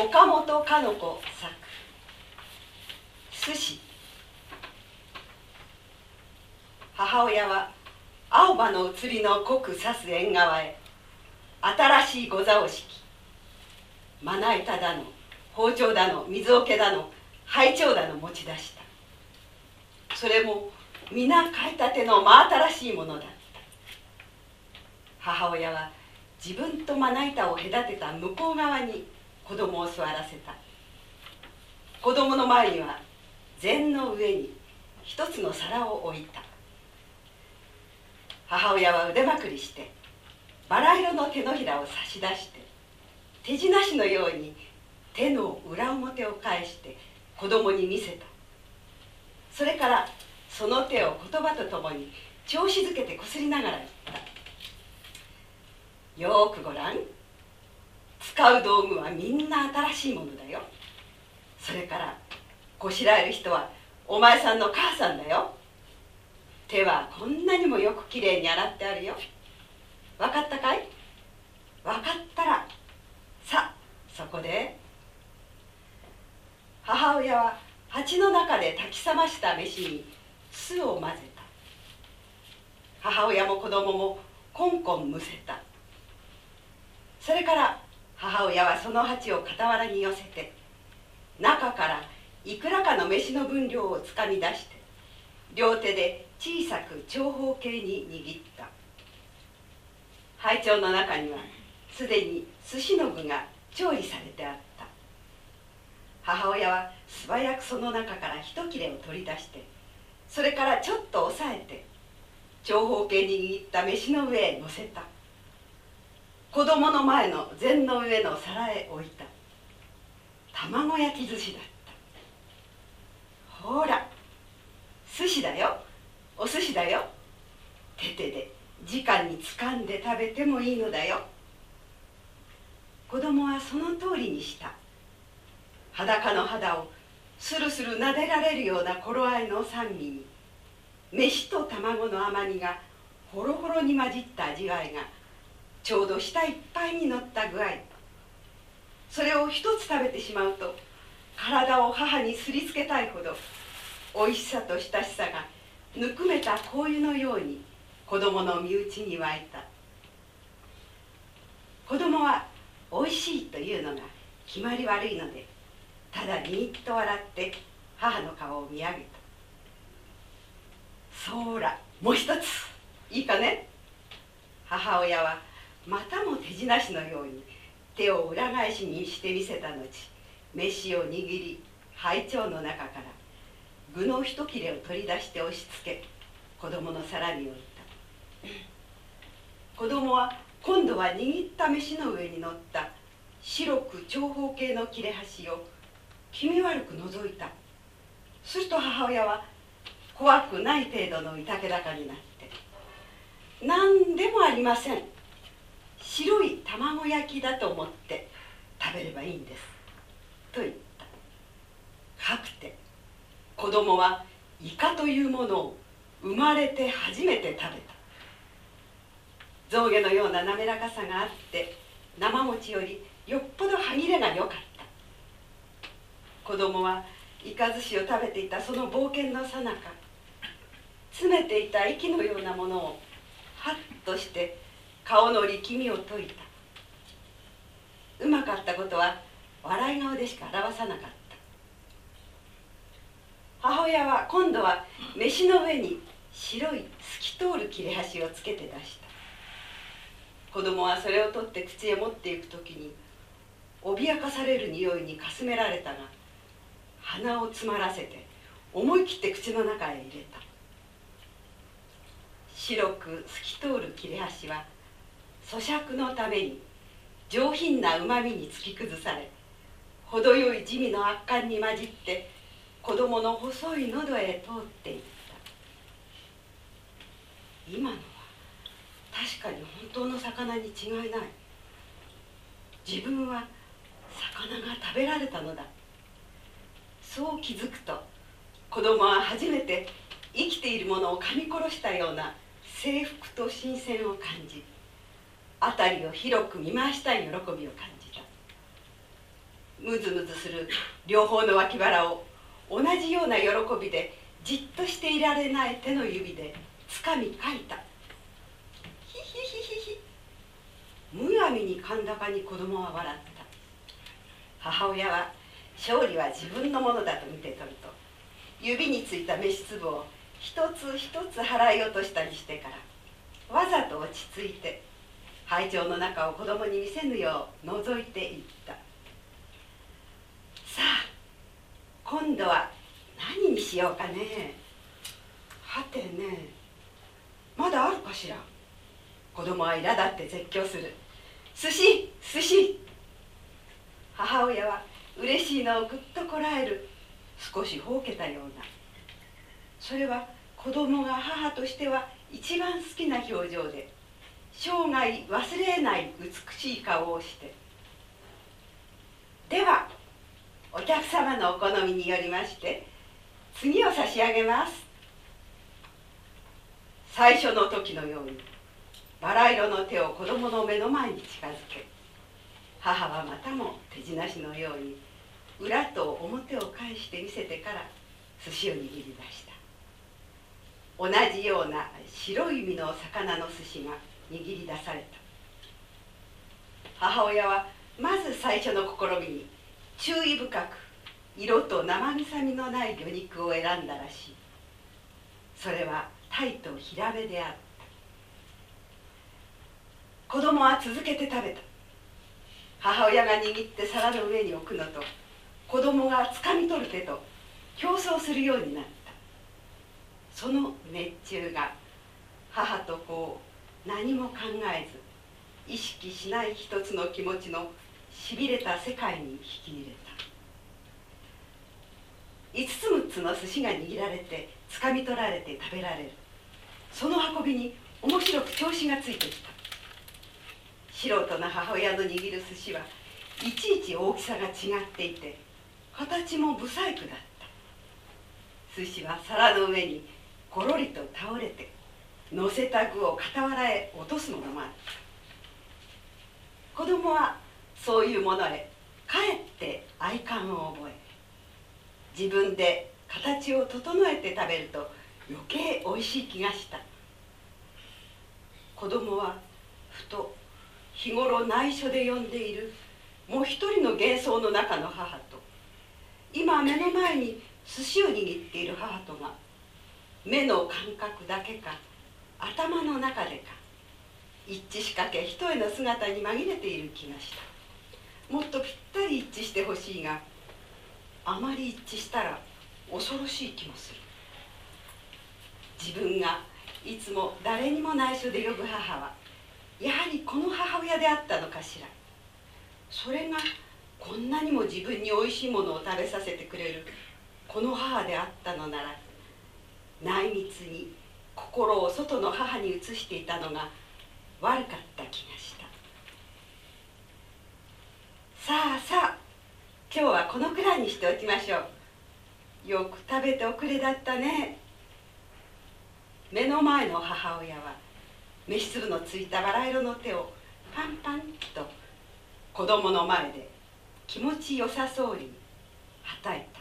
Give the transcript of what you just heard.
岡本かの子作寿司母親は青葉の移りの濃く刺す縁側へ。新しい御座を敷き。まな板だの包丁だの水桶だの拝聴だの持ち出した。それも皆買いたての真新しいものだった。母親は自分とまな板を隔てた向こう側に子供を座らせた。子供の前には禅の上に一つの皿を置いた。母親は腕まくりしてバラ色の手のひらを差し出して手品師のように手の裏表を返して子供に見せた。それからその手を言葉とともに調子づけてこすりながら言った。よーくごらん使う道具はみんな新しいものだよ。それからこしらえる人はお前さんの母さんだよ。手はこんなにもよくきれいに洗ってあるよ。分かったかい？分かったらさあそこで母親は鉢の中で炊き冷ました飯に酢を混ぜた。母親も子供もコンコンむせた。それから母親はその鉢を傍らに寄せて中からいくらかの飯の分量をつかみ出して両手で小さく長方形に握った。拝聴の中にはすでに寿司の具が調理されてあった。母親は素早くその中から一切れを取り出してそれからちょっと押さえて長方形に握った飯の上へ乗せた。子供の前の膳の上の皿へ置いた。卵焼き寿司だった。ほら寿司だよ。お寿司だよ。手手で直に掴んで食べてもいいのだよ。子供はその通りにした。裸の肌をスルスル撫でられるような頃合いの酸味に飯と卵の甘みがほろほろに混じった味わいがちょうど舌いっぱいに乗った具合。それを一つ食べてしまうと体を母にすりつけたいほどおいしさと親しさがぬくめた香油のように子供の身内に湧いた。子供はおいしいというのが決まり悪いのでただにっと笑って母の顔を見上げた。そーらもう一つ。いいかね？母親はまたも手品師のように手を裏返しにしてみせた後飯を握り拝聴の中から具の一切れを取り出して押し付け子供の皿に置いた。子供は今度は握った飯の上に乗った白く長方形の切れ端を気味悪く覗いた。すると母親は怖くない程度のいたけ高になって「何でもありません。白い卵焼きだと思って食べればいいんです」と言った。かくて子供はイカというものを生まれて初めて食べた。象牙のような滑らかさがあって生餅よりよっぽど歯切れが良かった。子供はイカ寿司を食べていたその冒険のさなか詰めていた息のようなものをハッとして顔の力みを解いた。うまかったことは笑い顔でしか表さなかった。母親は今度は飯の上に白い透き通る切れ端をつけて出した。子供はそれを取って口へ持っていく時に脅かされる匂いにかすめられたが鼻を詰まらせて思い切って口の中へ入れた。白く透き通る切れ端は咀嚼のために上品なうまみに突き崩され程よい地味の圧巻に混じって子供の細い喉へ通っていった。今のは確かに本当の魚に違いない。自分は魚が食べられたのだ。そう気づくと子供は初めて生きているものを噛み殺したような征服と新鮮を感じ辺りを広く見回したい喜びを感じたムズムズする両方の脇腹を同じような喜びでじっとしていられない手の指でつかみかいた。ヒヒヒヒヒ。むやみに甲高に子供は笑った。母親は勝利は自分のものだと見て取ると指についた飯粒を一つ一つ払い落としたりしてからわざと落ち着いて拝長の中を子供に見せぬよう覗いていった。さあ今度は何にしようかね。はてねまだあるかしら。子供は苛立って絶叫する。寿司寿司。母親は嬉しいのをぐっとこらえる。少しほうけたような。それは子供が母としては一番好きな表情で。生涯忘れない美しい顔をして。ではお客様のお好みによりまして次を差し上げます。最初の時のようにバラ色の手を子供の目の前に近づけ母はまたも手品師のように裏と表を返して見せてから寿司を握りました。同じような白い身の魚の寿司が握り出された。母親はまず最初の試みに注意深く色と生臭みのない魚肉を選んだらしい。それは鯛とヒラメであった。子供は続けて食べた。母親が握って皿の上に置くのと子供がつかみ取る手と競争するようになった。その熱中が母と子を何も考えず意識しない一つの気持ちのしびれた世界に引き入れた。5つ6つの寿司が握られてつかみ取られて食べられる。その運びに面白く調子がついてきた。素人の母親の握る寿司はいちいち大きさが違っていて形も不細工だった。寿司は皿の上にころりと倒れて乗せた具を傍らへ落とすものもあった子供はそういうものへかえって愛感を覚え自分で形を整えて食べると余計おいしい気がした。子供はふと日頃内緒で呼んでいるもう一人の幻想の中の母と今目の前に寿司を握っている母とが目の感覚だけか頭の中でか。一致しかけ一重の姿に紛れている気がした。もっとぴったり一致してほしいがあまり一致したら恐ろしい気もする。自分がいつも誰にも内緒で呼ぶ母はやはりこの母親であったのかしら。それがこんなにも自分においしいものを食べさせてくれるこの母であったのなら内密に心を外の母に移していたのが悪かった気がした。さあさあ今日はこのくらいにしておきましょう。よく食べておくれだったね。目の前の母親は飯粒のついたバラ色の手をパンパンと子供の前で気持ちよさそうにはたいた。